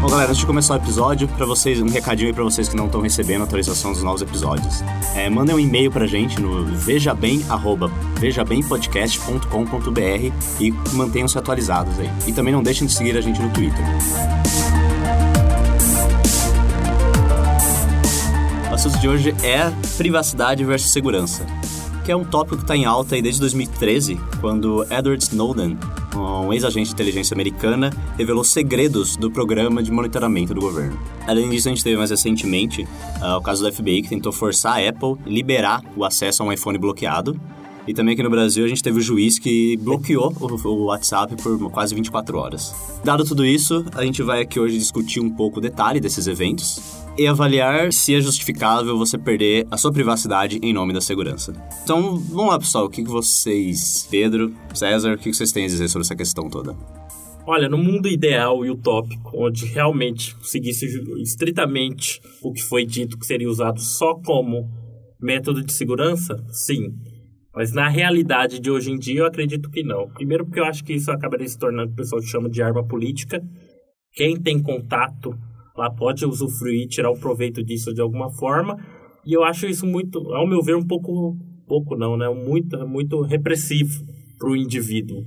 Bom, galera, antes de começar o episódio, para vocês, um recadinho aí para vocês que não estão recebendo atualização dos novos episódios. É, mandem um e-mail pra gente no vejabem, e mantenham-se atualizados aí. E também não deixem de seguir a gente no Twitter. O assunto de hoje é privacidade versus segurança, que é um tópico que está em alta aí desde 2013, quando Edward Snowden um ex-agente de inteligência americana, revelou segredos do programa de monitoramento do governo. Além disso, a gente teve mais recentemente uh, o caso do FBI, que tentou forçar a Apple liberar o acesso a um iPhone bloqueado. E também aqui no Brasil a gente teve o juiz que bloqueou o, o WhatsApp por quase 24 horas. Dado tudo isso, a gente vai aqui hoje discutir um pouco o detalhe desses eventos e avaliar se é justificável você perder a sua privacidade em nome da segurança. Então, vamos lá, pessoal. O que vocês, Pedro, César, o que vocês têm a dizer sobre essa questão toda? Olha, no mundo ideal e utópico, onde realmente seguisse estritamente o que foi dito que seria usado só como método de segurança, sim. Mas na realidade de hoje em dia, eu acredito que não. Primeiro, porque eu acho que isso acabaria se tornando o que o pessoal chama de arma política. Quem tem contato lá pode usufruir, tirar o proveito disso de alguma forma. E eu acho isso muito, ao meu ver, um pouco, pouco não, né? Muito, muito repressivo para o indivíduo.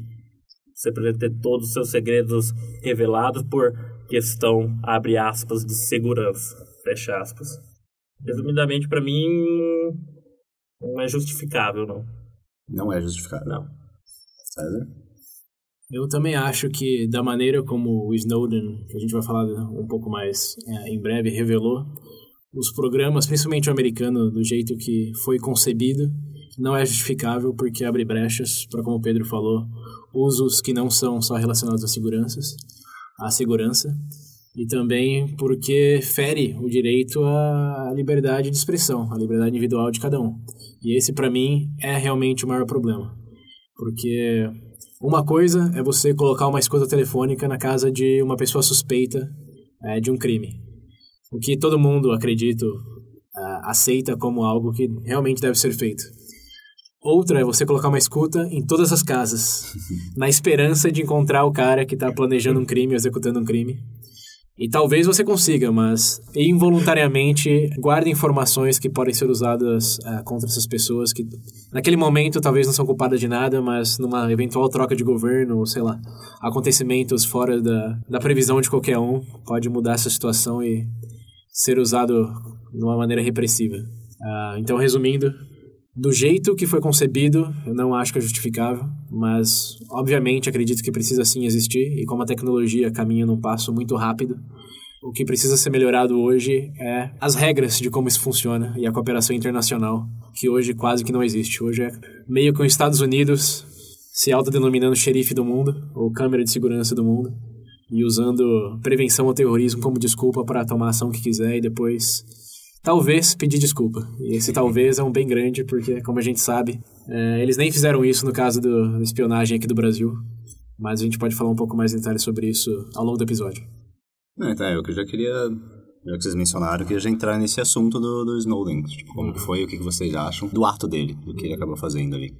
Você precisa ter todos os seus segredos revelados por questão, abre aspas, de segurança, fecha aspas. Resumidamente, para mim, não é justificável, não. Não é justificável. Não. César? Eu também acho que, da maneira como o Snowden, que a gente vai falar um pouco mais é, em breve, revelou, os programas, principalmente o americano, do jeito que foi concebido, não é justificável porque abre brechas para, como o Pedro falou, usos que não são só relacionados à seguranças, à segurança, e também porque fere o direito à liberdade de expressão, à liberdade individual de cada um. E esse, para mim, é realmente o maior problema. Porque uma coisa é você colocar uma escuta telefônica na casa de uma pessoa suspeita é, de um crime. O que todo mundo, acredito, aceita como algo que realmente deve ser feito. Outra é você colocar uma escuta em todas as casas, na esperança de encontrar o cara que está planejando um crime, executando um crime. E talvez você consiga, mas involuntariamente guarde informações que podem ser usadas uh, contra essas pessoas que naquele momento talvez não são culpadas de nada, mas numa eventual troca de governo, ou sei lá, acontecimentos fora da, da previsão de qualquer um, pode mudar essa situação e ser usado de uma maneira repressiva. Uh, então, resumindo, do jeito que foi concebido, eu não acho que é justificável, mas obviamente acredito que precisa sim existir e como a tecnologia caminha num passo muito rápido, o que precisa ser melhorado hoje é as regras de como isso funciona e a cooperação internacional, que hoje quase que não existe. Hoje é meio que os Estados Unidos se autodenominando xerife do mundo ou câmera de segurança do mundo e usando prevenção ao terrorismo como desculpa para tomar ação que quiser e depois talvez pedir desculpa. E esse talvez é um bem grande, porque, como a gente sabe, é, eles nem fizeram isso no caso do, da espionagem aqui do Brasil. Mas a gente pode falar um pouco mais em detalhes sobre isso ao longo do episódio. Não, então, eu já queria, já que vocês mencionaram, eu queria já entrar nesse assunto do, do Snowden. Tipo, como foi, o que vocês acham do ato dele, do que ele acabou fazendo ali.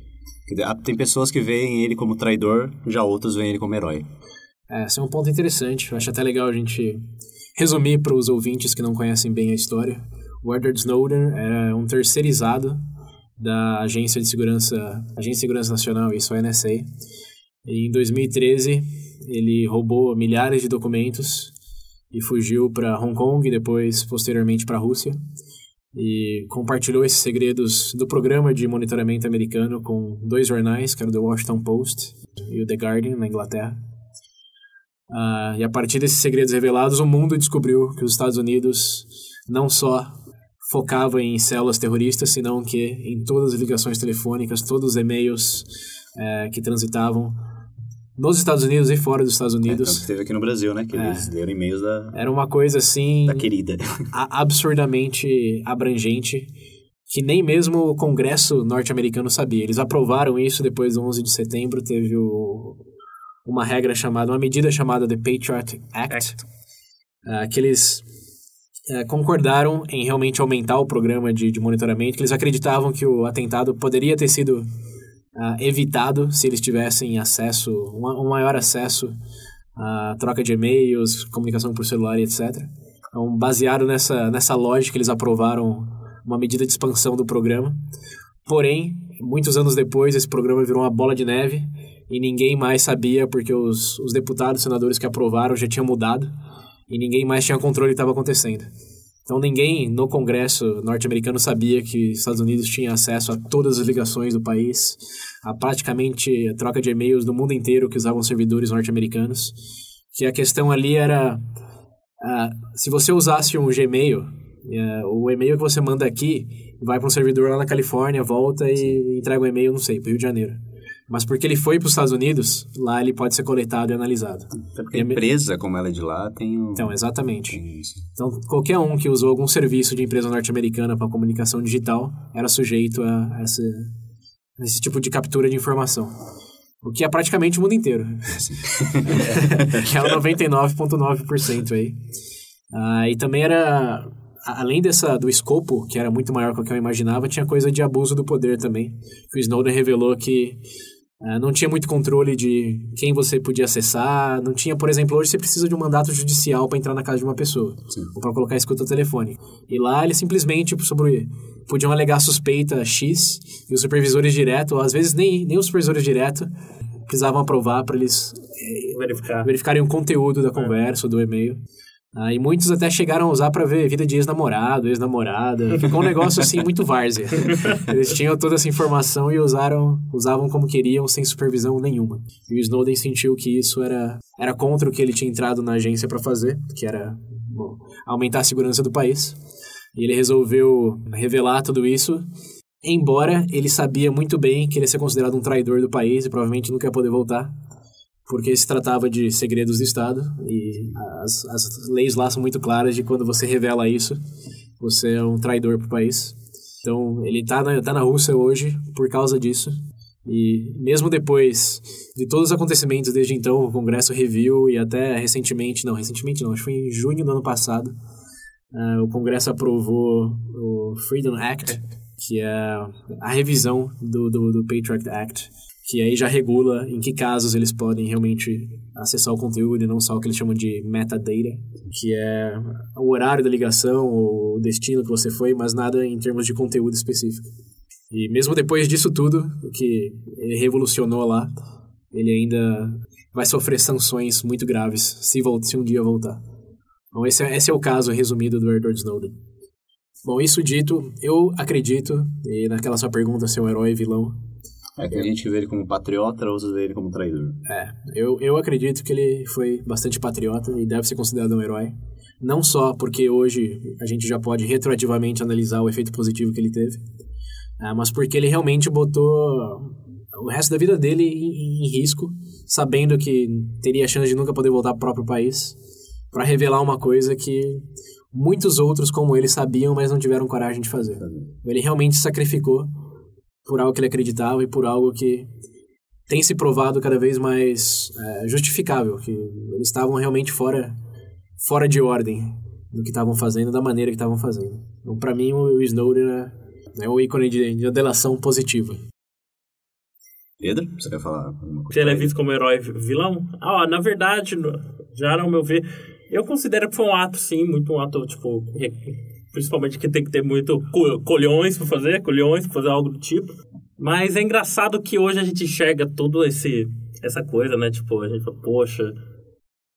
Tem pessoas que veem ele como traidor, já outras veem ele como herói. É, esse é um ponto interessante. Eu acho até legal a gente resumir para os ouvintes que não conhecem bem a história. O Edward Snowden era um terceirizado da Agência de Segurança, Agência de Segurança Nacional, isso é NSA. E em 2013, ele roubou milhares de documentos e fugiu para Hong Kong e depois, posteriormente, para a Rússia. E compartilhou esses segredos do programa de monitoramento americano com dois jornais, que era o The Washington Post e o The Guardian, na Inglaterra. Uh, e a partir desses segredos revelados, o mundo descobriu que os Estados Unidos não só focava em células terroristas, senão que em todas as ligações telefônicas, todos os e-mails é, que transitavam nos Estados Unidos e fora dos Estados Unidos. É, teve aqui no Brasil, né? Que é, eles leram e-mails da... Era uma coisa assim... Da querida. absurdamente abrangente, que nem mesmo o Congresso norte-americano sabia. Eles aprovaram isso depois do 11 de setembro, teve o, uma regra chamada, uma medida chamada The Patriot Act, Act. Uh, que eles uh, concordaram em realmente aumentar o programa de, de, monitoramento, que eles acreditavam que o atentado poderia ter sido uh, evitado se eles tivessem acesso, um, um maior acesso à troca de e-mails, comunicação por celular e etc. Então, baseado nessa, nessa lógica, eles aprovaram uma medida de expansão do programa. Porém, muitos anos depois, esse programa virou uma bola de neve e ninguém mais sabia porque os, os deputados, senadores que aprovaram já tinham mudado e ninguém mais tinha controle do que estava acontecendo. Então ninguém no Congresso norte-americano sabia que os Estados Unidos tinha acesso a todas as ligações do país, a praticamente a troca de e-mails do mundo inteiro que usavam servidores norte-americanos. Que a questão ali era, uh, se você usasse um Gmail, é, o e-mail que você manda aqui vai para um servidor lá na Califórnia, volta e entrega o e-mail, não sei, para Rio de Janeiro. Mas porque ele foi para os Estados Unidos, lá ele pode ser coletado e analisado. Até porque a empresa, como ela é de lá, tem um... Então, exatamente. Então, qualquer um que usou algum serviço de empresa norte-americana para comunicação digital era sujeito a essa, esse tipo de captura de informação. O que é praticamente o mundo inteiro. que é o 99,9% aí. Ah, e também era além dessa do escopo, que era muito maior do que eu imaginava, tinha coisa de abuso do poder também. O Snowden revelou que não tinha muito controle de quem você podia acessar, não tinha, por exemplo, hoje você precisa de um mandato judicial para entrar na casa de uma pessoa, Sim. ou para colocar escuta telefone. E lá ele simplesmente tipo, sobre podiam alegar suspeita X e os supervisores direto, ou às vezes nem, nem os supervisores direto precisavam aprovar para eles eh, Verificar. verificarem o conteúdo da é. conversa, é. do e-mail. Ah, e muitos até chegaram a usar para ver vida de ex-namorado, ex-namorada. Ficou um negócio assim muito várzea. Eles tinham toda essa informação e usaram, usavam como queriam, sem supervisão nenhuma. E o Snowden sentiu que isso era, era contra o que ele tinha entrado na agência para fazer, que era bom, aumentar a segurança do país. E ele resolveu revelar tudo isso, embora ele sabia muito bem que ele ia ser considerado um traidor do país e provavelmente nunca ia poder voltar porque se tratava de segredos de Estado e as, as leis lá são muito claras de quando você revela isso, você é um traidor para o país. Então, ele está na, tá na Rússia hoje por causa disso. E mesmo depois de todos os acontecimentos desde então, o Congresso reviu e até recentemente, não, recentemente não, acho que foi em junho do ano passado, uh, o Congresso aprovou o Freedom Act, que é a revisão do, do, do Patriot Act, que aí já regula em que casos eles podem realmente acessar o conteúdo e não só o que eles chamam de metadata, que é o horário da ligação, o destino que você foi, mas nada em termos de conteúdo específico. E mesmo depois disso tudo, que ele revolucionou lá, ele ainda vai sofrer sanções muito graves se, se um dia voltar. Bom, esse é, esse é o caso resumido do Edward Snowden. Bom, isso dito, eu acredito, e naquela sua pergunta se é um herói vilão, é que a gente vê ele como patriota, outros vê ele como traidor. É, eu, eu acredito que ele foi bastante patriota e deve ser considerado um herói. Não só porque hoje a gente já pode retroativamente analisar o efeito positivo que ele teve, é, mas porque ele realmente botou o resto da vida dele em, em risco, sabendo que teria a chance de nunca poder voltar para o próprio país, para revelar uma coisa que muitos outros como ele sabiam, mas não tiveram coragem de fazer. Ele realmente sacrificou por algo que ele acreditava e por algo que tem se provado cada vez mais é, justificável, que eles estavam realmente fora, fora de ordem do que estavam fazendo, da maneira que estavam fazendo. Então, para mim, o Snowden é, é o ícone de, de delação positiva. Pedro, você quer falar Se ele é visto como herói vilão? Ah, na verdade, já no meu ver, eu considero que foi um ato, sim, muito um ato, tipo, Principalmente que tem que ter muito colhões para fazer, colhões para fazer algo do tipo. Mas é engraçado que hoje a gente enxerga tudo esse essa coisa, né? Tipo, a gente fala, poxa,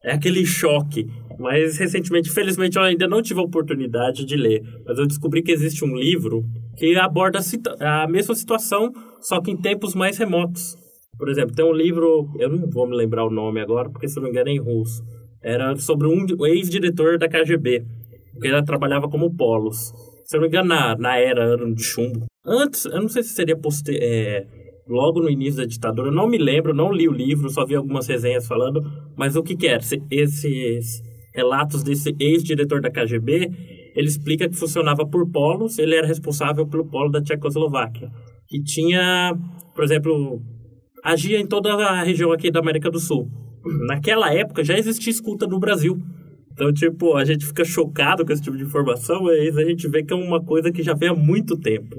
é aquele choque. Mas recentemente, felizmente, eu ainda não tive a oportunidade de ler. Mas eu descobri que existe um livro que aborda a mesma situação, só que em tempos mais remotos. Por exemplo, tem um livro, eu não vou me lembrar o nome agora, porque se não me engano é em russo. Era sobre um ex-diretor da KGB porque ela trabalhava como polos. Se eu não me engano, na, na era ano de chumbo. Antes, eu não sei se seria poster, é, logo no início da ditadura, eu não me lembro, não li o livro, só vi algumas resenhas falando, mas o que que era? Esses relatos desse ex-diretor da KGB, ele explica que funcionava por polos, ele era responsável pelo polo da Tchecoslováquia, que tinha, por exemplo, agia em toda a região aqui da América do Sul. Naquela época já existia escuta no Brasil. Então, tipo, a gente fica chocado com esse tipo de informação, mas a gente vê que é uma coisa que já vem há muito tempo.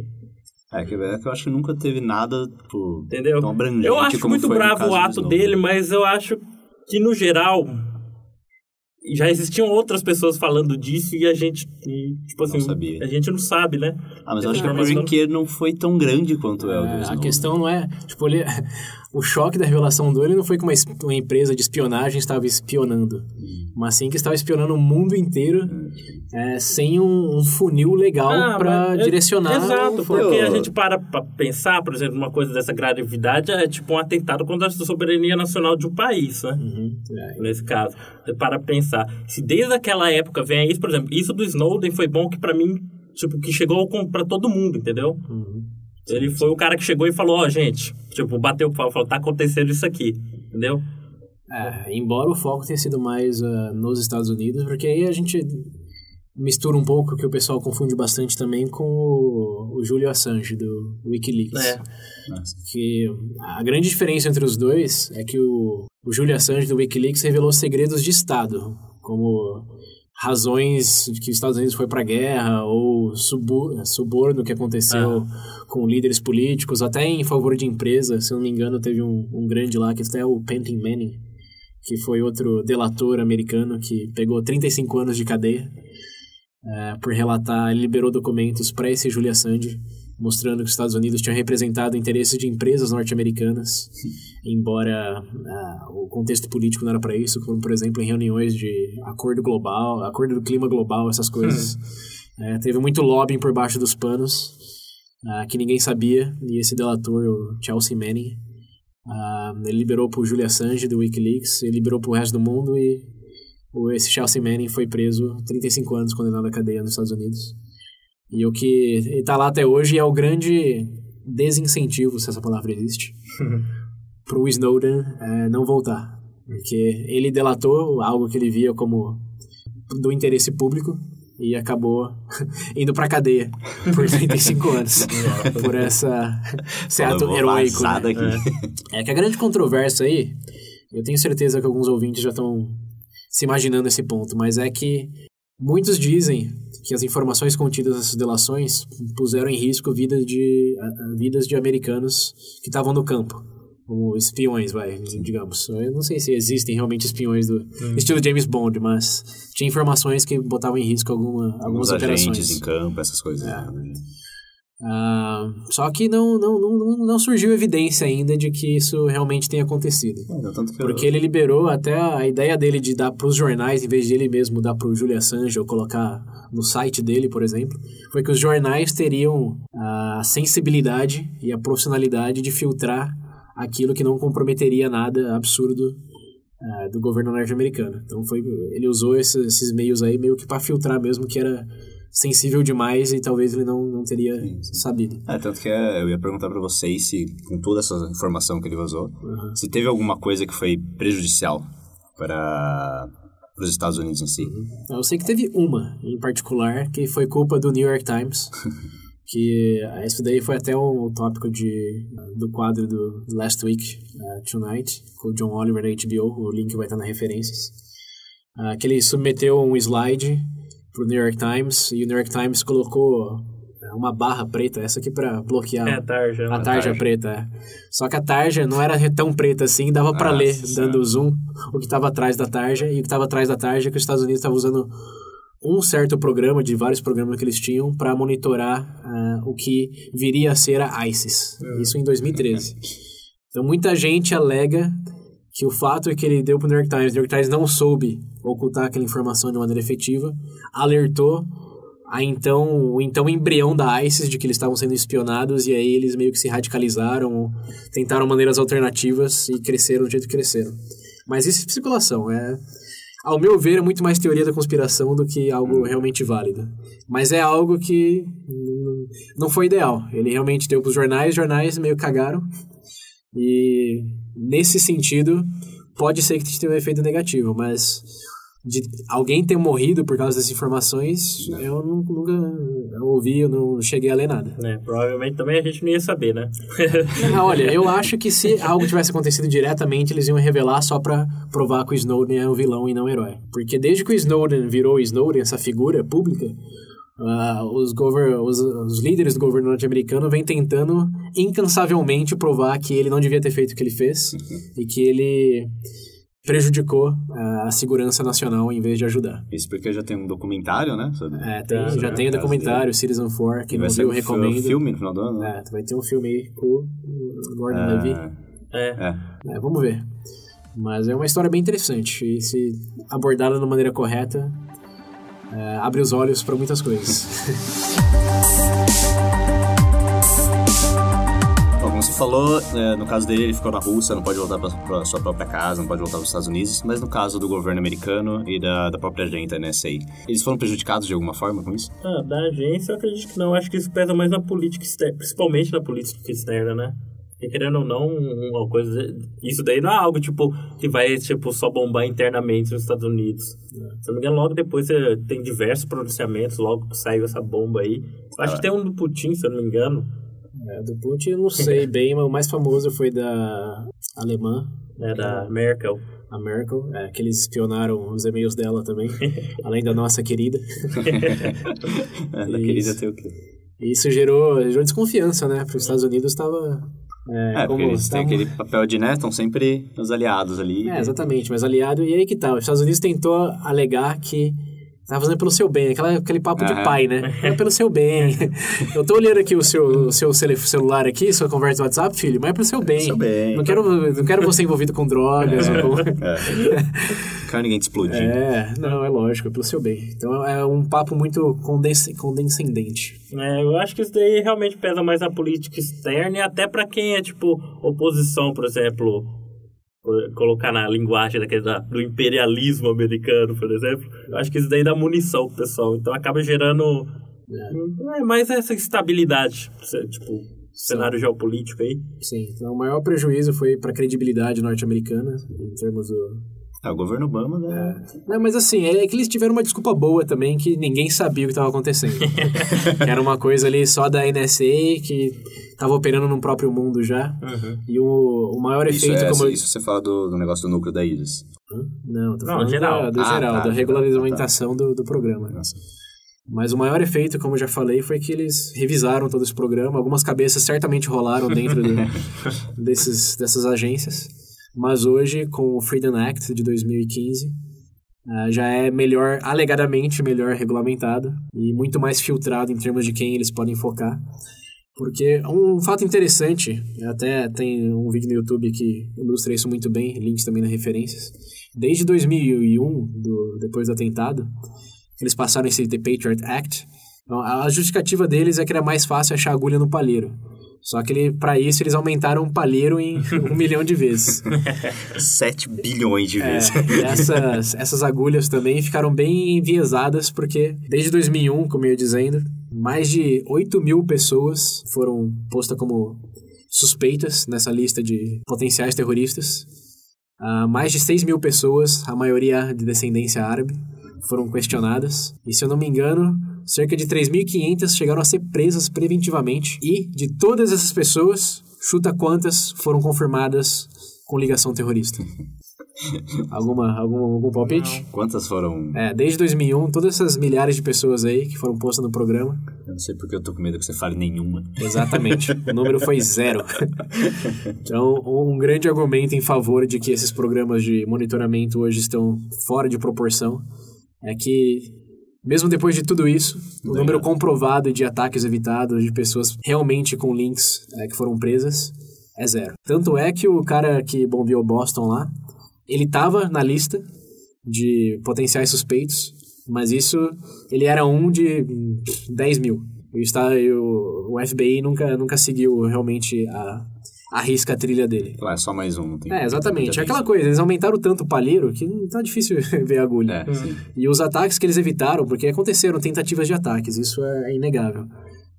É que, é que eu acho que nunca teve nada tipo, Entendeu? tão abrangente Eu acho como muito bravo o ato dele, mas eu acho que, no geral, já existiam outras pessoas falando disso e a gente, e, tipo assim, sabia. a gente não sabe, né? Ah, mas eu acho que Mas porque não foi tão grande quanto é o do É, a Snowden. questão não é. Tipo, ele, o choque da revelação dele não foi que uma, uma empresa de espionagem estava espionando, mas sim que estava espionando o mundo inteiro é, sem um, um funil legal Ah, para é- direcionar. Exato, o- porque a gente para pra pensar, por exemplo, uma coisa dessa gravidade é tipo um atentado contra a soberania nacional de um país, né? Uhum, é. Nesse caso. Você para pensar. Se desde aquela época vem isso, por exemplo, isso do Snowden foi bom que pra mim, tipo, que chegou pra todo mundo, entendeu? Uhum. Ele foi o cara que chegou e falou, ó, gente, tipo, bateu o pau, falou, tá acontecendo isso aqui, entendeu? É, embora o foco tenha sido mais ah, nos Estados Unidos, porque aí a gente mistura um pouco que o pessoal confunde bastante também com o, o Julian Assange do Wikileaks. É. Que a grande diferença entre os dois é que o, o Julian Assange do Wikileaks revelou segredos de Estado, como razões que os Estados Unidos foi para guerra ou suborno que aconteceu com líderes políticos, até em favor de empresa. Se não me engano, teve um, um grande lá, que até é o Penton Manning, que foi outro delator americano que pegou 35 anos de cadeia eh, por relatar, ele liberou documentos para esse Julia Assange, mostrando que os Estados Unidos tinham representado interesses de empresas norte-americanas, embora ah, o contexto político não era para isso, como por exemplo em reuniões de acordo global, acordo do clima global, essas coisas. Eh, teve muito lobbying por baixo dos panos, ah, que ninguém sabia, e esse delator, o Chelsea Manning, ah, ele liberou pro Julia Assange do Wikileaks, ele liberou pro resto do mundo e o, esse Chelsea Manning foi preso 35 anos condenado à cadeia nos Estados Unidos. E o que ele tá lá até hoje é o grande desincentivo, se essa palavra existe, pro Snowden eh, não voltar. Porque ele delatou algo que ele via como do interesse público e acabou indo pra cadeia por 35 anos. por essa, esse ato heróico. né? daqui. É que a grande controvérsia aí, eu tenho certeza que alguns ouvintes já estão se imaginando esse ponto, mas é que muitos dizem que as informações contidas nessas delações puseram em risco vidas de, vidas de americanos que estavam no campo. Como espiões, vai, digamos. Eu não sei se existem realmente espiões do estilo James Bond, mas tinha informações que botavam em risco alguma, algumas Alguns agentes operações. em campo, essas coisas. É. né? Ah, só que não, não, não, não surgiu evidência ainda de que isso realmente tenha acontecido. É, tanto que eu- Porque ele liberou até a ideia dele de dar para os jornais, em vez de ele mesmo dar para o Julia Assange ou colocar no site dele, por exemplo, foi que os jornais teriam a sensibilidade e a profissionalidade de filtrar aquilo que não comprometeria nada absurdo ah, do governo norte-americano. Então foi, ele usou esses, esses meios aí meio que para filtrar mesmo que era sensível demais e talvez ele não, não teria sabido. É, tanto que é, eu ia perguntar pra vocês se, com toda essa informação que ele vazou, Uhum. se teve alguma coisa que foi prejudicial para os Estados Unidos em si. Eu sei que teve uma, em particular, que foi culpa do New York Times, que ah, isso daí foi até um tópico de, do quadro do Last Week uh, Tonight, com o John Oliver da HBO, o link vai estar nas referências, Ah, que ele submeteu um slide pro New York Times, e o New York Times colocou ah, uma barra preta, essa aqui para bloquear É a tarja. a né? tarja tarja. preta, é. Só que a tarja não era tão preta assim, dava pra Nossa ler, Senhora. dando zoom, o que tava atrás da tarja, e o que tava atrás da tarja é que os Estados Unidos estavam usando um certo programa, de vários programas que eles tinham, para monitorar ah, o que viria a ser a ISIS. Isso em 2013. Então muita gente alega que o fato é que ele deu pro New York Times, o New York Times não soube ocultar aquela informação de maneira efetiva, alertou a então, o então embrião da ISIS de que eles estavam sendo espionados e aí eles meio que se radicalizaram, tentaram maneiras alternativas e cresceram do jeito que cresceram. Mas isso é especulação, é ao meu ver é muito mais teoria da conspiração do que algo realmente válido. Mas é algo que hum, não foi ideal. Ele realmente deu para os jornais, os jornais meio cagaram. E nesse sentido, pode ser que tenha um efeito negativo, mas de alguém ter morrido por causa dessas informações, eu nu- nunca eu ouvi, eu não cheguei a ler nada. né? Provavelmente também a gente não ia saber, né? Ah, olha, eu acho que se algo tivesse acontecido diretamente, eles iam revelar só pra provar que o Snowden é o vilão e não o herói. Porque desde que o Snowden virou o Snowden, essa figura pública, ah, os, gover os, os líderes do governo norte-americano vêm tentando incansavelmente provar que ele não devia ter feito o que ele fez e que ele prejudicou ah, a segurança nacional em vez de ajudar. Isso porque já tem um documentário, né? Sobre... É, tem- Ah, já né, tem o caso documentário Citizen 4, quem vai não viu, um recomendo. filme no final do ano, né? É, vai ter um filme aí com o Gordon Levy. É. É. É, vamos ver. Mas é uma história bem interessante e se abordada de maneira correta, é, abre os olhos para muitas coisas. Falou, é, no caso dele, ele ficou na Rússia, não pode voltar para sua própria casa, não pode voltar para os Estados Unidos, mas no caso do governo americano e da, da própria agente, a NSA, eles foram prejudicados de alguma forma com isso? Ah, da agência eu acredito que não. Acho que isso pesa mais na política externa, principalmente na política externa, né? Porque querendo ou não, uma coisa. Isso daí não é algo tipo que vai tipo, só bombar internamente nos Estados Unidos. Se não me engano, logo depois você tem diversos pronunciamentos, logo que saiu essa bomba aí. Acho que tem um do Putin, se eu não me engano. É, do Putin eu não sei bem, mas o mais famoso foi da alemã, né, da Merkel. a Merkel, é, que eles espionaram os e-mails dela também, além da nossa querida. É, da Isso. querida ter o quê? Isso gerou, gerou desconfiança, né? Para os Estados Unidos estava... É, É, como eles têm aquele papel de, né, estão sempre os aliados ali. É, exatamente, mas aliado, e aí que tá, os Estados Unidos tentou alegar que tava fazendo pelo seu bem, aquela, aquele papo de Aham. pai, né? É pelo seu bem. Eu tô olhando aqui o seu, o seu celular aqui, sua conversa no WhatsApp, filho, mas é pelo seu bem. seu bem. Não quero, não quero você envolvido com drogas ou com... É. Não quero ninguém te explodir. É, não, é lógico, é pelo seu bem. Então é um papo muito condens condescendente. É, eu acho que isso daí realmente pesa mais na política externa e até pra quem é, tipo, oposição, por exemplo, colocar na linguagem daquele, da- do imperialismo americano, por exemplo. Eu acho que isso daí dá munição pro pessoal. Então acaba gerando é, mais essa estabilidade, tipo, cenário geopolítico aí. Sim, então o maior prejuízo foi para a credibilidade norte-americana, em termos do... É, o governo Obama, né? Não, mas assim, é que eles tiveram uma desculpa boa também, que ninguém sabia o que estava acontecendo. que era uma coisa ali só da NSA, que estava operando no próprio mundo já. E o, o maior Isso, efeito é, como... isso você fala do, do negócio do núcleo da ISIS. Não, tô Não, falando geral. da- do Ah, geral, tá, da tá, regulamentação do, do programa. Nossa. Mas o maior efeito, como eu já falei, foi que eles revisaram todo esse programa. Algumas cabeças certamente rolaram dentro do- desses, dessas agências. Mas hoje, com o Freedom Act de 2015, ah, já é melhor, alegadamente melhor regulamentado e muito mais filtrado em termos de quem eles podem focar. Porque um fato interessante, até tem um vídeo no YouTube que ilustra isso muito bem, links também nas referências. Desde 2001, do, depois do atentado, eles passaram esse The Patriot Act. Então, a justificativa deles é que era mais fácil achar agulha no palheiro. Só que ele, para isso eles aumentaram o palheiro em um milhão de vezes. 7 bilhões de É, vezes. e essas, essas agulhas também ficaram bem enviesadas, porque desde 2001, como eu ia dizendo, mais de 8 mil pessoas foram postas como suspeitas nessa lista de potenciais terroristas. Ah, mais de 6 mil pessoas, a maioria de descendência árabe, foram questionadas. E se eu não me engano, cerca de 3.500 chegaram a ser presas preventivamente. E de todas essas pessoas, chuta quantas foram confirmadas com ligação terrorista. Alguma, algum, algum palpite? Quantas foram? É, desde 2001, todas essas milhares de pessoas aí que foram postas no programa. Eu não sei porque eu tô com medo que você fale nenhuma. Exatamente. o número foi zero. então, um grande argumento em favor de que esses programas de monitoramento hoje estão fora de proporção é que, mesmo depois de tudo isso, o Não número comprovado de ataques evitados, de pessoas realmente com links é, que foram presas, é zero. Tanto é que o cara que bombeou Boston lá, ele tava na lista de potenciais suspeitos, mas isso, ele era um de hum, 10 mil. E está, e o, o FBI nunca, nunca seguiu realmente a, a risca a trilha dele. Ah, é só mais um. Tem É, exatamente. É aquela coisa, eles aumentaram tanto o palheiro que não tá difícil ver a agulha. É. E os ataques que eles evitaram, porque aconteceram tentativas de ataques, isso é inegável.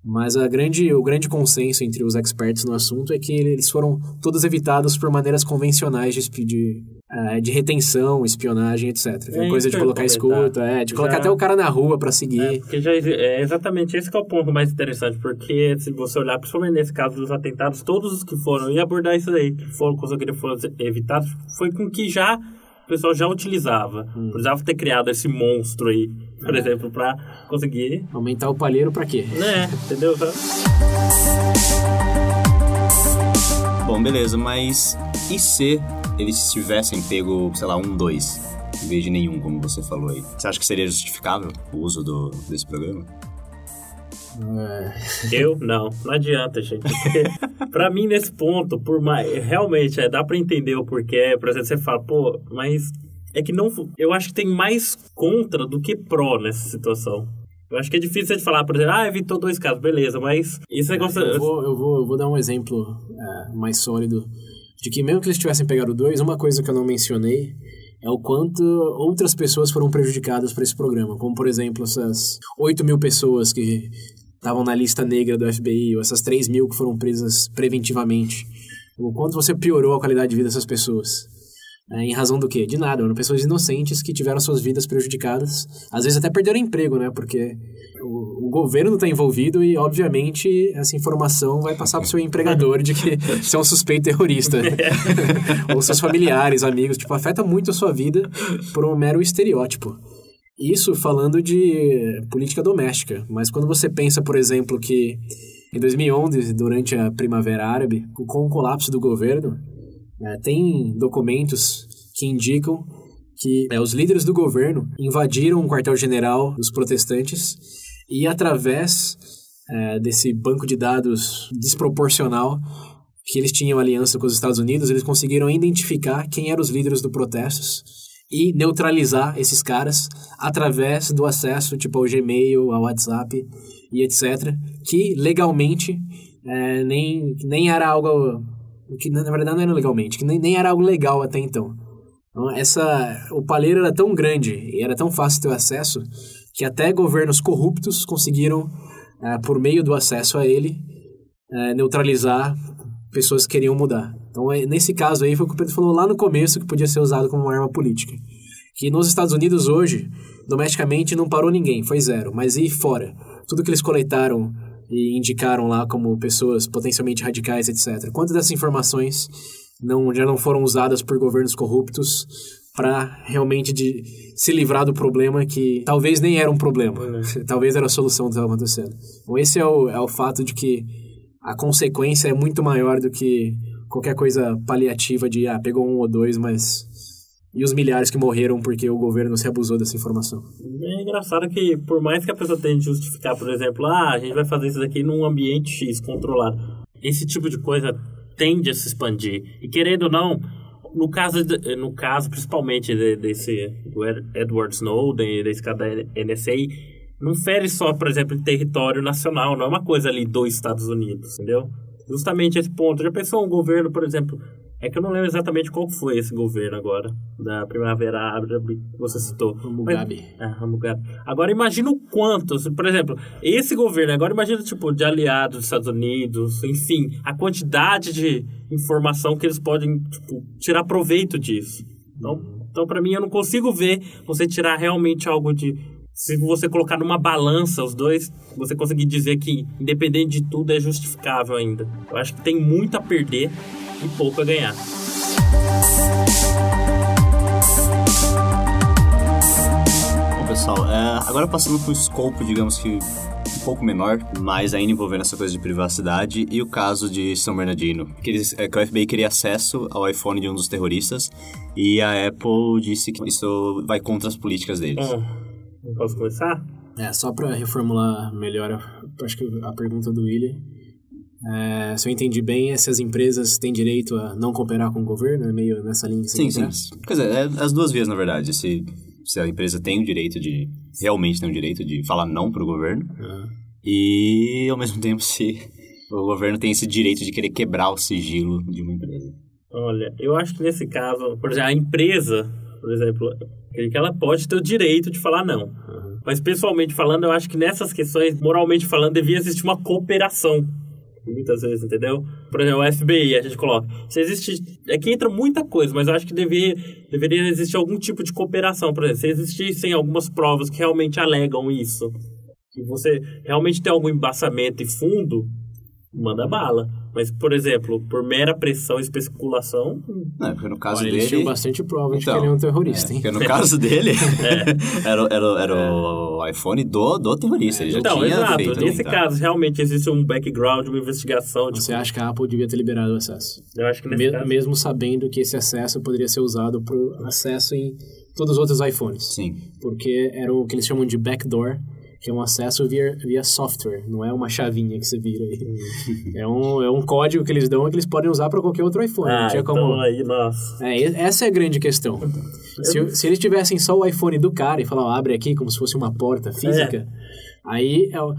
Mas a grande, o grande consenso entre os experts no assunto é que eles foram todos evitados por maneiras convencionais de, de, é, de retenção, espionagem, etc. É, coisa de colocar escuta, é, de colocar Já- até o cara na rua pra seguir. É, porque já é exatamente esse que é o ponto mais interessante, porque se você olhar, principalmente nesse caso dos atentados, todos os que foram, e abordar isso aí, que foram que foram evitados, foi com que já o pessoal já utilizava. Hum. Precisava ter criado esse monstro aí, por É. exemplo, pra conseguir. Aumentar o palheiro pra quê? Né, entendeu? Bom, beleza, mas e se eles tivessem pego, sei lá, um, dois, em vez de nenhum, como você falou aí? Você acha que seria justificável o uso do, desse programa? Eu? Não, não adianta, gente. Porque, pra mim, nesse ponto, por mais. Realmente, é, dá pra entender o porquê. Por exemplo, você fala, pô, mas. É que não. Eu acho que tem mais contra do que pró nessa situação. Eu acho que é difícil de falar, por exemplo, ah, evitou dois casos, beleza, mas esse negócio. Eu vou, eu vou, eu vou dar um exemplo é, mais sólido de que mesmo que eles tivessem pegado dois, uma coisa que eu não mencionei é o quanto outras pessoas foram prejudicadas por esse programa, como por exemplo essas 8 mil pessoas que estavam na lista negra do FBI, ou essas 3 mil que foram presas preventivamente. O quanto você piorou a qualidade de vida dessas pessoas. É, em razão do quê? De nada, eram pessoas inocentes que tiveram suas vidas prejudicadas, às vezes até perderam emprego, né? Porque governo está envolvido e, obviamente, essa informação vai passar para o seu empregador de que você é um suspeito terrorista. Ou seus familiares, amigos. Tipo, afeta muito a sua vida por um mero estereótipo. Isso falando de política doméstica. Mas quando você pensa, por exemplo, que em 2011, durante a Primavera Árabe, com o colapso do governo, é, tem documentos que indicam que é, os líderes do governo invadiram um quartel-general dos protestantes e, através é, desse banco de dados desproporcional que eles tinham aliança com os Estados Unidos, eles conseguiram identificar quem eram os líderes do protestos e neutralizar esses caras através do acesso tipo ao Gmail, ao WhatsApp e etc, que legalmente é, nem, nem era algo que na verdade não era legalmente, que nem, nem era algo legal até então. Então, essa, o palheiro era tão grande e era tão fácil ter acesso que até governos corruptos conseguiram, é, por meio do acesso a ele, é, neutralizar pessoas que queriam mudar. Então, é, nesse caso aí, foi o que o Pedro falou lá no começo, que podia ser usado como uma arma política. Que nos Estados Unidos hoje, domesticamente, não parou ninguém, foi zero. Mas e fora? Tudo que eles coletaram e indicaram lá como pessoas potencialmente radicais, etc. Quantas dessas informações não, já não foram usadas por governos corruptos para realmente de se livrar do problema que talvez nem era um problema, talvez era a solução do que estava acontecendo. Então esse é o, é o fato de que a consequência é muito maior do que qualquer coisa paliativa de ah, pegou um ou dois, mas e os milhares que morreram porque o governo se abusou dessa informação. É engraçado que, por mais que a pessoa tente justificar, por exemplo, ah, a gente vai fazer isso daqui num ambiente X controlado, esse tipo de coisa tende a se expandir. E querendo ou não, no caso, de, no caso principalmente de, desse do Edward Snowden, desse cara da NSA, não fere só, por exemplo, em território nacional, não é uma coisa ali dos Estados Unidos, entendeu? Justamente esse ponto. Já pensou um governo, por exemplo, é que eu não lembro exatamente qual foi esse governo agora, da Primavera Árabe que você citou. O Mugabe. Mas, ah, Mugabe. Agora imagina o quanto, por exemplo, esse governo, agora imagina tipo de aliados dos Estados Unidos, enfim, a quantidade de informação que eles podem tipo, tirar proveito disso. Então, então para mim eu não consigo ver você tirar realmente algo de se você colocar numa balança os dois, você conseguir dizer que independente de tudo é justificável ainda. Eu acho que tem muito a perder e pouco a ganhar. Bom, pessoal, é, agora passando para um escopo, digamos que um pouco menor, mas ainda envolvendo essa coisa de privacidade e o caso de São Bernardino, que, eles, é, que o FBI queria acesso ao iPhone de um dos terroristas e a Apple disse que isso vai contra as políticas deles. Hum, posso começar? É, só para reformular melhor, acho que a pergunta do William. É, se eu entendi bem, é se as empresas têm direito a não cooperar com o governo, é meio nessa linha que você Sim, sim. Quer dizer, é as duas vias, na verdade. Se, se a empresa tem o direito de. realmente tem o direito de falar não pro governo. Aham. E, ao mesmo tempo, se o governo tem esse direito de querer quebrar o sigilo de uma empresa. Olha, eu acho que nesse caso, por exemplo, a empresa, por exemplo, que ela pode ter o direito de falar não. Mas pessoalmente falando, eu acho que nessas questões, moralmente falando, devia existir uma cooperação. Muitas vezes, entendeu? Por exemplo, o FBI, a gente coloca. Se existe. É que entra muita coisa, mas eu acho que deveria, deveria existir algum tipo de cooperação. Por exemplo, se existissem algumas provas que realmente alegam isso, que você realmente tem algum embaçamento e fundo, manda bala. Mas, por exemplo, por mera pressão e especulação. Não, porque no caso Olha, dele. tinham bastante prova de Então, que ele é um terrorista, É, hein? porque no caso dele, era, era, era o iPhone do, do terrorista. Ele já Então, tinha exato. feito. Nesse caso, realmente existe um background, uma investigação. Tipo, Você acha que a Apple devia ter liberado o acesso? eu acho que nesse Me- caso. Mesmo sabendo que esse acesso poderia ser usado para acesso em todos os outros iPhones. Sim. Porque era o que eles chamam de backdoor, que é um acesso via, via software, não é uma chavinha que você vira aí. É um, é um código que eles dão que eles podem usar para qualquer outro iPhone. Ah, então como... aí, nossa. É, essa é a grande questão. Se, se eles tivessem só o iPhone do cara e falar, ó, abre aqui como se fosse uma porta física, aí é o-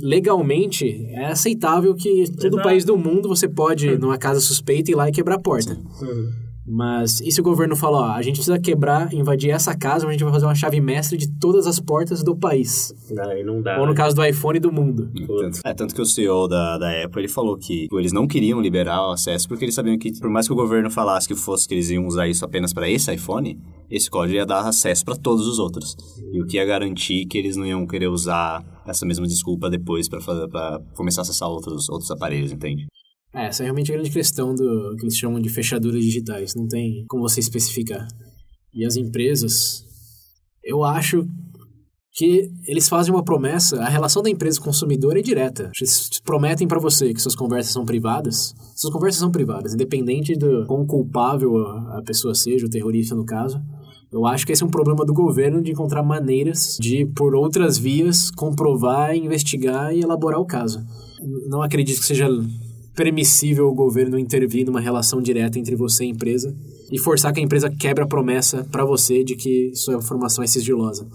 legalmente é aceitável que todo Exato. país do mundo você pode, numa casa suspeita, ir lá e quebrar a porta. Uhum. Mas e se o governo falar, ó, a gente precisa quebrar, invadir essa casa, mas a gente vai fazer uma chave mestre de todas as portas do país. Aí não dá. Ou no caso do iPhone do mundo. Tanto, é, tanto que o CEO da, da Apple ele falou que tipo, eles não queriam liberar o acesso porque eles sabiam que, por mais que o governo falasse que fosse que eles iam usar isso apenas para esse iPhone, esse código ia dar acesso para todos os outros. E o que ia garantir que eles não iam querer usar essa mesma desculpa depois para começar a acessar outros, outros aparelhos, entende? É, essa é realmente a grande questão do que eles chamam de fechaduras digitais. Não tem como você especificar. E as empresas, eu acho que eles fazem uma promessa, a relação da empresa consumidor é direta. Eles prometem para você que suas conversas são privadas. Suas conversas são privadas, independente do quão culpável a pessoa seja, o terrorista no caso. Eu acho que esse é um problema do governo de encontrar maneiras de, por outras vias, comprovar, investigar e elaborar o caso. Não acredito que seja permissível o governo intervir numa relação direta entre você e a empresa e forçar que a empresa quebre a promessa para você de que sua informação é sigilosa.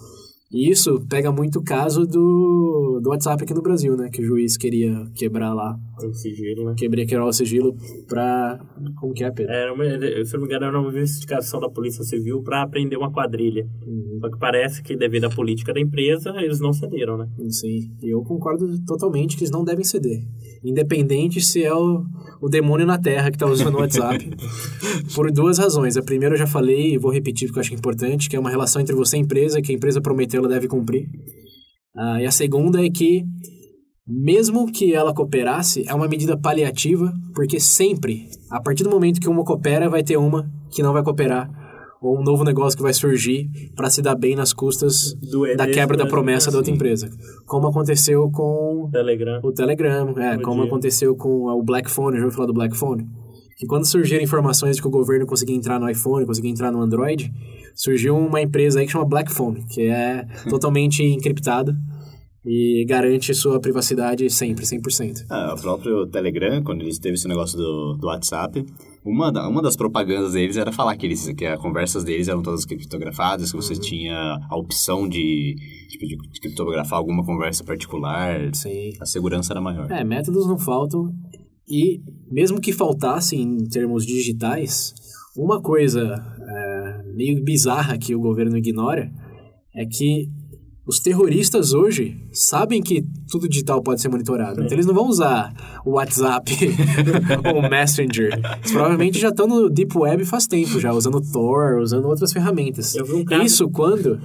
E isso pega muito o caso do, do WhatsApp aqui no Brasil, né? Que o juiz queria quebrar lá. Tem sigilo, né? Queria quebrar o sigilo pra... Como que é, Pedro? Era uma, se eu não me engano, era uma investigação da Polícia Civil para prender uma quadrilha. Uhum. Só que parece que, devido à política da empresa, eles não cederam, né? Sim, e eu concordo totalmente que eles não devem ceder. Independente se é o, o demônio na Terra que está usando o WhatsApp. por duas razões. A primeira eu já falei e vou repetir porque eu acho é importante, que é uma relação entre você e a empresa, que a empresa prometeu, ela deve cumprir. Ah, e a segunda é que, mesmo que ela cooperasse, é uma medida paliativa, porque sempre, a partir do momento que uma coopera, vai ter uma que não vai cooperar, ou um novo negócio que vai surgir para se dar bem nas custas Do da quebra da mesmo, promessa da outra assim. empresa. Como aconteceu com Telegram. o Telegram, é, como dia. aconteceu com o Black Phone, já ouviu falar do Black Phone? Que quando surgiram informações de que o governo conseguia entrar no iPhone, conseguia entrar no Android, surgiu uma empresa aí que chama Black Phone, que é totalmente encriptado e garante sua privacidade sempre, 100%. Ah, o próprio Telegram, quando eles teve esse negócio do, do WhatsApp, uma, da- uma das propagandas deles era falar que, eles, que as conversas deles eram todas criptografadas, que você tinha a opção de, tipo, de criptografar alguma conversa particular. Sim. A segurança era maior. É, métodos não faltam. E mesmo que faltasse em termos digitais, uma coisa é, meio bizarra que o governo ignora é que os terroristas hoje sabem que tudo digital pode ser monitorado. Então eles não vão usar o WhatsApp ou o Messenger. Eles provavelmente já estão no Deep Web faz tempo, já usando Tor, usando outras ferramentas. Um Isso quando,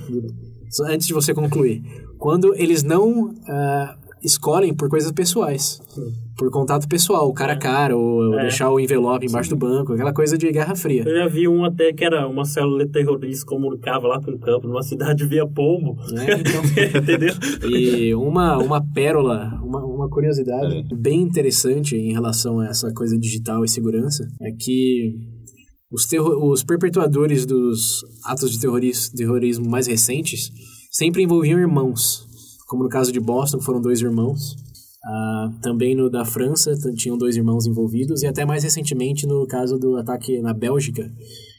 antes de você concluir, quando eles não ah, escolhem por coisas pessoais. Por contato pessoal, cara a cara, ou É. deixar o envelope embaixo do banco, aquela coisa de Guerra Fria. Eu já vi um até que era uma célula terrorista que comunicava lá com o campo, numa cidade via pombo. É, então. Entendeu? E uma, uma pérola, uma, uma curiosidade É. bem interessante em relação a essa coisa digital e segurança é que os, os perpetuadores dos atos de terroris terrorismo mais recentes sempre envolviam irmãos, como no caso de Boston, foram dois irmãos. Ah, também no da França tinham dois irmãos envolvidos e até mais recentemente no caso do ataque na Bélgica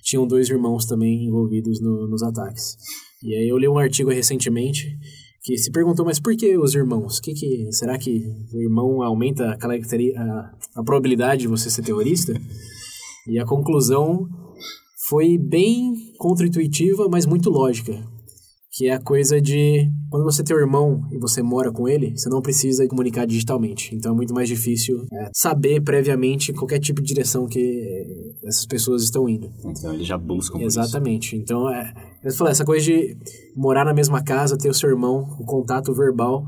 tinham dois irmãos também envolvidos no- nos ataques. E aí eu li um artigo recentemente que se perguntou, mas por que os irmãos? Que que, será que o irmão aumenta a, a, a probabilidade de você ser terrorista? E a conclusão foi bem contra-intuitiva, mas muito lógica. Que é a coisa de quando você tem um irmão e você mora com ele, você não precisa comunicar digitalmente. Então é muito mais difícil é, saber previamente qualquer tipo de direção que essas pessoas estão indo. Então eles já buscam Exatamente. Então é, eu falei, essa coisa de morar na mesma casa, ter o seu irmão, o contato verbal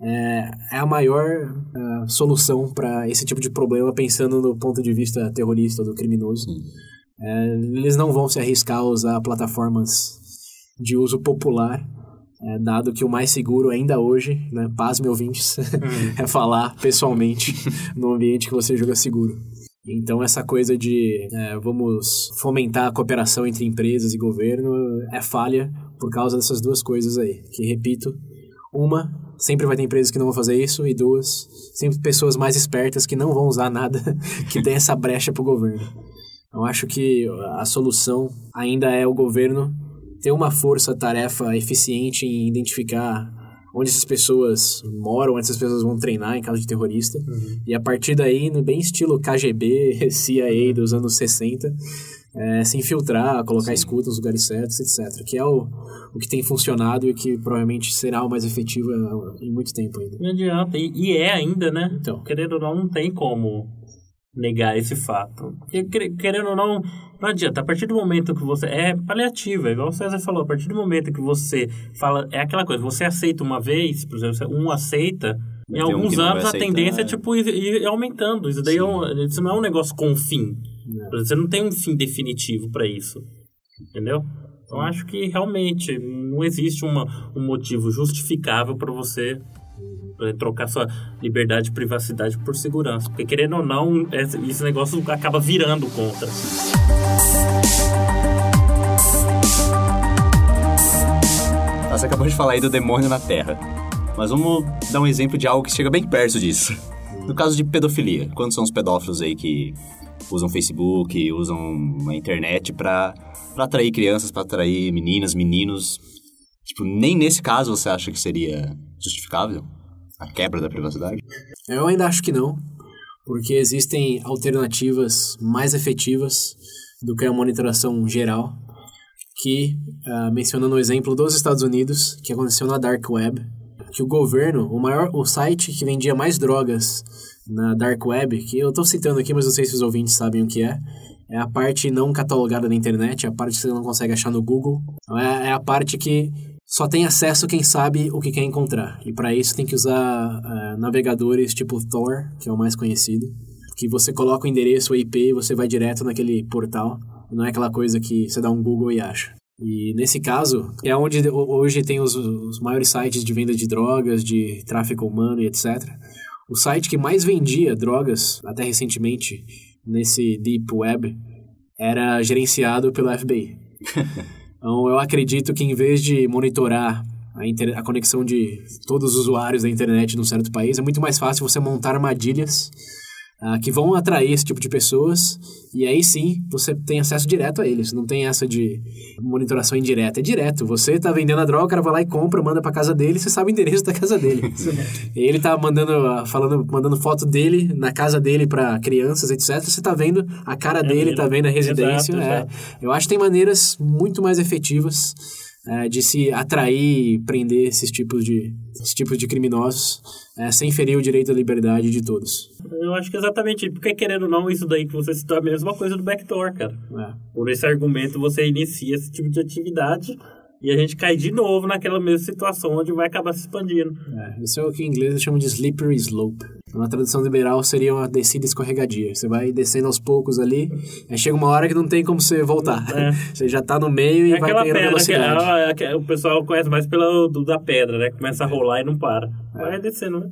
é, é a maior uh, solução para esse tipo de problema, pensando no ponto de vista terrorista do criminoso. É, eles não vão se arriscar a usar plataformas de uso popular, é, dado que o mais seguro ainda hoje, né, pasme ouvintes, é falar pessoalmente no ambiente que você julga seguro. Então, essa coisa de é, vamos fomentar a cooperação entre empresas e governo é falha por causa dessas duas coisas aí. Que, repito, uma, sempre vai ter empresas que não vão fazer isso, e duas, sempre pessoas mais espertas que não vão usar nada que dê essa brecha para o governo. Eu acho que a solução ainda é o governo ter uma força-tarefa eficiente em identificar onde essas pessoas moram, onde essas pessoas vão treinar em caso de terrorista. Uhum. E a partir daí, no bem estilo KGB, CIA dos anos 60, é, se infiltrar, colocar Sim. escuta nos lugares certos, etc. Que é o, o que tem funcionado e que provavelmente será o mais efetivo em muito tempo ainda. Não adianta. E, e é ainda, né? Então. Querendo ou não, não tem como negar esse fato. Porque, querendo ou não, não adianta. A partir do momento que você. É paliativo, é igual o César falou. A partir do momento que você fala. É aquela coisa, você aceita uma vez, por exemplo, um aceita. Em alguns um anos a tendência é tipo ir, ir aumentando. Isso daí é um, isso não é um negócio com fim. Não. Você não tem um fim definitivo para isso. Entendeu? Então acho que realmente não existe uma, um motivo justificável para você trocar sua liberdade e privacidade por segurança. Porque, querendo ou não, esse negócio acaba virando contra. Você acabou de falar aí do demônio na Terra. Mas vamos dar um exemplo de algo que chega bem perto disso. No caso de pedofilia, quantos são os pedófilos aí que usam Facebook, usam a internet para atrair crianças, para atrair meninas, meninos? Tipo, nem nesse caso você acha que seria justificável? A quebra da privacidade? Eu ainda acho que não, porque existem alternativas mais efetivas do que a monitoração geral, que, uh, mencionando o exemplo dos Estados Unidos, que aconteceu na Dark Web, que o governo, o maior, o site que vendia mais drogas na Dark Web, que eu estou citando aqui, mas não sei se os ouvintes sabem o que é, é a parte não catalogada da internet, a parte que você não consegue achar no Google. É, é a parte que só tem acesso quem sabe o que quer encontrar. E para isso tem que usar uh, navegadores tipo Tor, que é o mais conhecido, que você coloca o endereço, o IP, você vai direto naquele portal. Não é aquela coisa que você dá um Google e acha. E nesse caso, é onde hoje tem os, os maiores sites de venda de drogas, de tráfico humano e etc. O site que mais vendia drogas, até recentemente, nesse Deep Web, era gerenciado pelo FBI. Então, eu acredito que em vez de monitorar a, inter... a conexão de todos os usuários da internet num certo país, é muito mais fácil você montar armadilhas uh, que vão atrair esse tipo de pessoas e aí sim você tem acesso direto a eles. Não tem essa de monitoração indireta. É direto. Você tá vendendo a droga, o cara vai lá e compra, manda pra casa dele, você sabe o endereço da casa dele. ele tá mandando, ah, falando, mandando foto dele na casa dele para crianças, etc. Você tá vendo a cara é dele, tá vendo a residência. Exato, é. Exato. Eu acho que tem maneiras muito mais efetivas é, de se atrair e prender esses tipos de, esses tipos de criminosos é, sem ferir o direito à liberdade de todos. Eu acho que exatamente, porque querendo ou não, isso daí que você citou é a mesma coisa do backdoor, cara. É. Por esse argumento, você inicia esse tipo de atividade e a gente cai de novo naquela mesma situação onde vai acabar se expandindo. É, isso é o que em inglês eles chamam de slippery slope. Uma tradução liberal seria uma descida escorregadia. Você vai descendo aos poucos ali, aí chega uma hora que não tem como você voltar. É. Você já tá no meio e é vai pegando velocidade. Que, o pessoal conhece mais pela do, da pedra, né? Começa a rolar e não para. Vai é. descendo, né?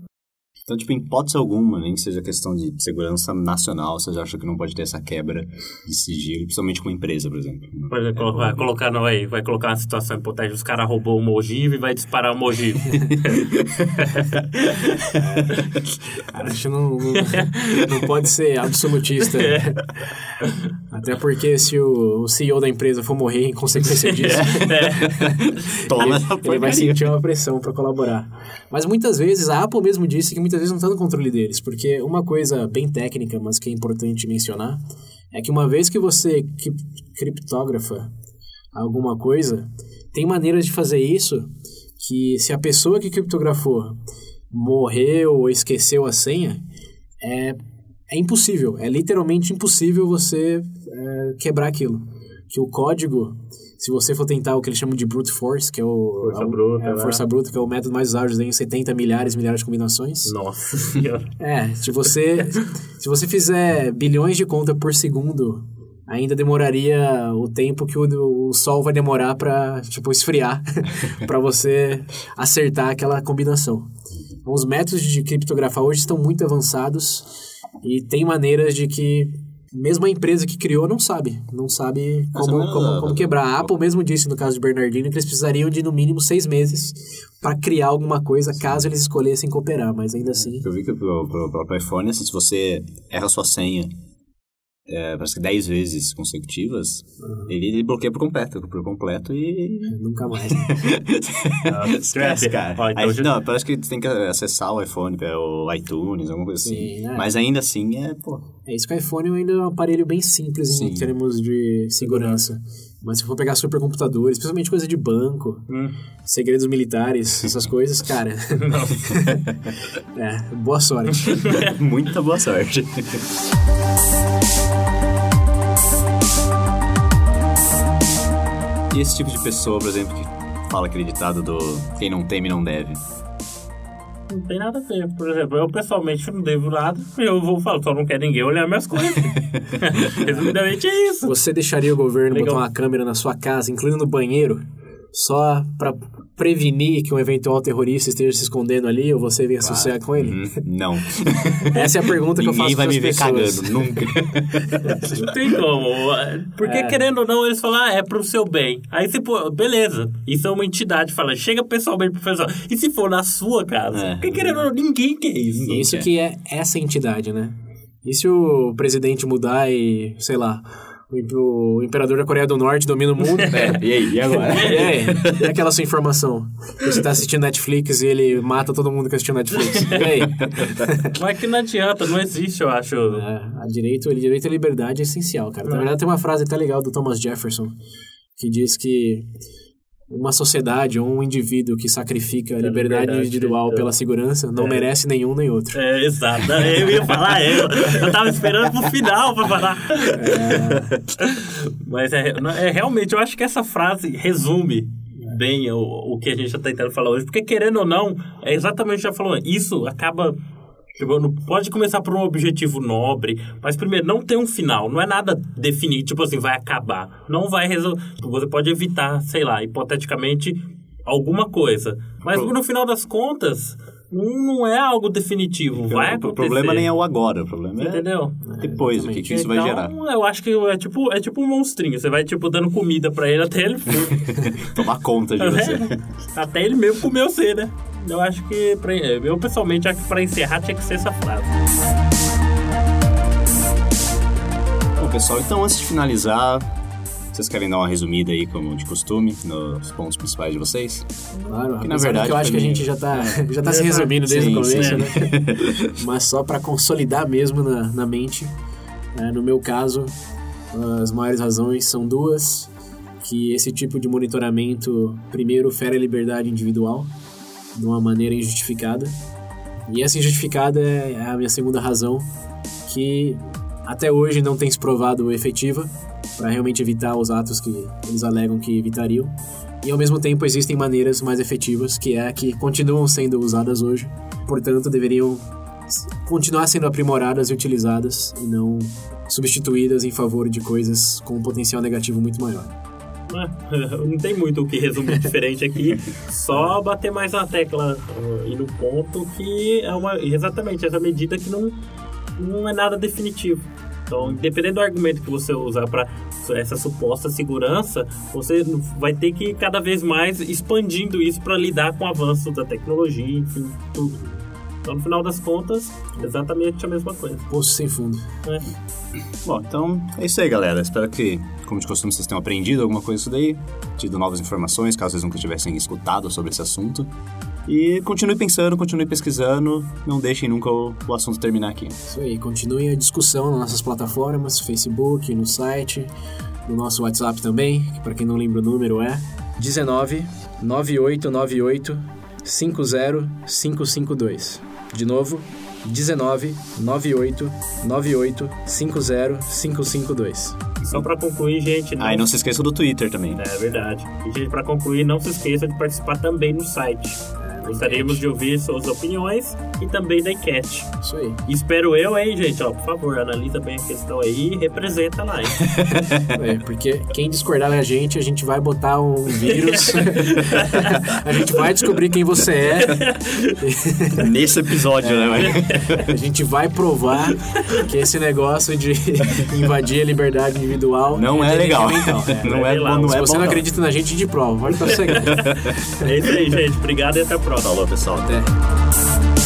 Então, tipo, em hipótese alguma, nem que seja questão de segurança nacional, você já acha que não pode ter essa quebra de sigilo, principalmente com uma empresa, por exemplo. Por exemplo, vai colocar, não, aí, vai colocar uma situação hipotética, os caras roubou o Mogive e vai disparar o Mogive. cara, acho que não, não, não, pode ser absolutista. Né? Até porque se o, o, CEO da empresa for morrer em consequência disso, é. Toma ele, ele vai sentir uma pressão para colaborar. Mas muitas vezes, a Apple mesmo disse que muitas vezes não está no controle deles, porque uma coisa bem técnica, mas que é importante mencionar, é que uma vez que você criptógrafa alguma coisa, tem maneiras de fazer isso que se a pessoa que criptografou morreu ou esqueceu a senha, é, é impossível, é literalmente impossível você é, quebrar aquilo. Que o código, se você for tentar o que eles chamam de brute force, que é o Força é o- bruta, é a né? força bruta, que é o método mais usado em 70 milhares, milhares de combinações. Nossa senhora. É, se você, se você fizer bilhões de contas por segundo, ainda demoraria o tempo que o, o sol vai demorar pra, tipo, esfriar, pra você acertar aquela combinação. Então, os métodos de criptografar hoje estão muito avançados e tem maneiras de que mesmo a empresa que criou não sabe, não sabe como, não- como, como quebrar. A Apple mesmo disse no caso de Bernardino que eles precisariam de no mínimo seis meses para criar alguma coisa caso eles escolhessem cooperar, mas ainda assim Eu vi que pro, pro próprio iPhone, assim, se você erra sua senha, é, parece que 10 vezes consecutivas, ele, ele bloqueia por completo, por completo e... nunca mais. Esquece, cara. Ó, então Aí, já- Não, parece que tem que acessar o iPhone, o iTunes, alguma coisa assim. Sim, né? Mas ainda assim é, pô... É isso que o iPhone ainda é um aparelho bem simples em Sim. termos de segurança. Mas se for pegar supercomputadores, especialmente coisa de banco, Hum. segredos militares, essas coisas, cara. é, boa sorte. Muita boa sorte. E esse tipo de pessoa, por exemplo, que fala aquele ditado do quem não teme não deve. Não tem nada a ver. Por exemplo, eu pessoalmente não devo nada. Eu vou falar, só não quer ninguém olhar minhas coisas. Resumidamente é isso. Você deixaria o governo Legal. botar uma câmera na sua casa, incluindo no banheiro, só pra prevenir que um eventual terrorista esteja se escondendo ali ou você venha associar com ele? Hum, Não. Essa é a pergunta que eu faço Ninguém vai me ver pessoas. cagando, nunca. Não tem como. Porque, querendo ou não, eles falam, ah, é pro seu bem. Aí você, pô, beleza. Isso é uma entidade. Fala, chega pessoalmente pro pessoal. E se for na sua casa? É. Porque, querendo ou não, ninguém quer isso. Isso quer. que é essa entidade, né? E se o presidente mudar e, sei lá, o imp- o imperador da Coreia do Norte domina o mundo? É, e aí, e agora? E aí? E aquela sua informação? Você tá assistindo Netflix e ele mata todo mundo que assistiu Netflix. E aí? Mas que não adianta, não existe, eu acho. É, a direito, ele direito à liberdade é essencial, cara. Na verdade, tem uma frase até legal do Thomas Jefferson que diz que uma sociedade ou um indivíduo que sacrifica a liberdade, liberdade, individual então. pela segurança não merece nenhum nem outro. É, exato. Eu ia falar, eu, eu tava esperando pro final pra falar. Mas é, é, realmente, eu acho que essa frase resume bem o, o que a gente tá tentando falar hoje. Porque, querendo ou não, é exatamente o que já falou. Isso acaba. Tipo, Pode começar por um objetivo nobre, mas primeiro, não tem um final, não é nada definido, tipo assim, vai acabar. Não vai resolver. Você pode evitar, sei lá, hipoteticamente, alguma coisa. Mas no final das contas, não é algo definitivo. Vai o acontecer. problema nem é o agora, o problema é Entendeu? depois, o que, que isso vai gerar. Então, eu acho que é tipo, é tipo um monstrinho. Você vai, tipo, dando comida pra ele até ele... Tomar conta de você. até ele mesmo comer você, né? Eu acho que... Pra, eu, pessoalmente, acho que pra encerrar tinha que ser essa frase. Bom, pessoal, então antes de finalizar, vocês querem dar uma resumida aí, como de costume, nos pontos principais de vocês? Claro, Que, na verdade, que eu acho que a gente já tá, já tá se resumindo desde Sim, o começo, sim. né? Mas só para consolidar mesmo na, na mente, né, no meu caso, as maiores razões são duas, que esse tipo de monitoramento, primeiro, fere a liberdade individual de uma maneira injustificada, e essa injustificada é a minha segunda razão, que até hoje não tem se provado efetiva para realmente evitar os atos que eles alegam que evitariam. E ao mesmo tempo existem maneiras mais efetivas, que é a que continuam sendo usadas hoje, portanto deveriam continuar sendo aprimoradas e utilizadas e não substituídas em favor de coisas com um potencial negativo muito maior. Não tem muito o que resumir diferente aqui. Só bater mais na tecla uh, e no ponto que é uma, exatamente essa medida que não, não é nada definitivo. Então, independente do argumento que você usar para essa suposta segurança, você vai ter que cada vez mais expandindo isso para lidar com o avanço da tecnologia, enfim, tudo. Então, no final das contas, exatamente a mesma coisa. Poço sem fundo. né? Bom, então é isso aí, galera. Espero que, como de costume, vocês tenham aprendido alguma coisa disso daí, tido novas informações, caso vocês nunca tivessem escutado sobre esse assunto. E continue pensando, continue pesquisando, não deixem nunca o, o assunto terminar aqui. Isso aí, continue a discussão nas nossas plataformas, Facebook, no site, no nosso WhatsApp também, que para quem não lembra o número é 19 9898 50552. De novo, 19 98 98 50 552. Só pra concluir, gente. Ah, e não se esqueça do Twitter também. É verdade. E, gente, pra concluir, não se esqueça de participar também no site. Gostaríamos de ouvir suas opiniões e também da enquete. Isso aí. Espero eu, hein, gente? Ó, por favor, analisa bem a questão aí e representa lá, hein? É, porque quem discordar da gente, a gente vai botar um vírus. a gente vai descobrir quem você é. Nesse episódio, né, velho? A gente vai provar que esse negócio de invadir a liberdade individual Não é legal. Então, Não é, lá. bom, não Se é você bom, não acredita na gente, de prova. Pode cegado. É isso aí, gente. Obrigado e até a próxima. Falou, pessoal. Até.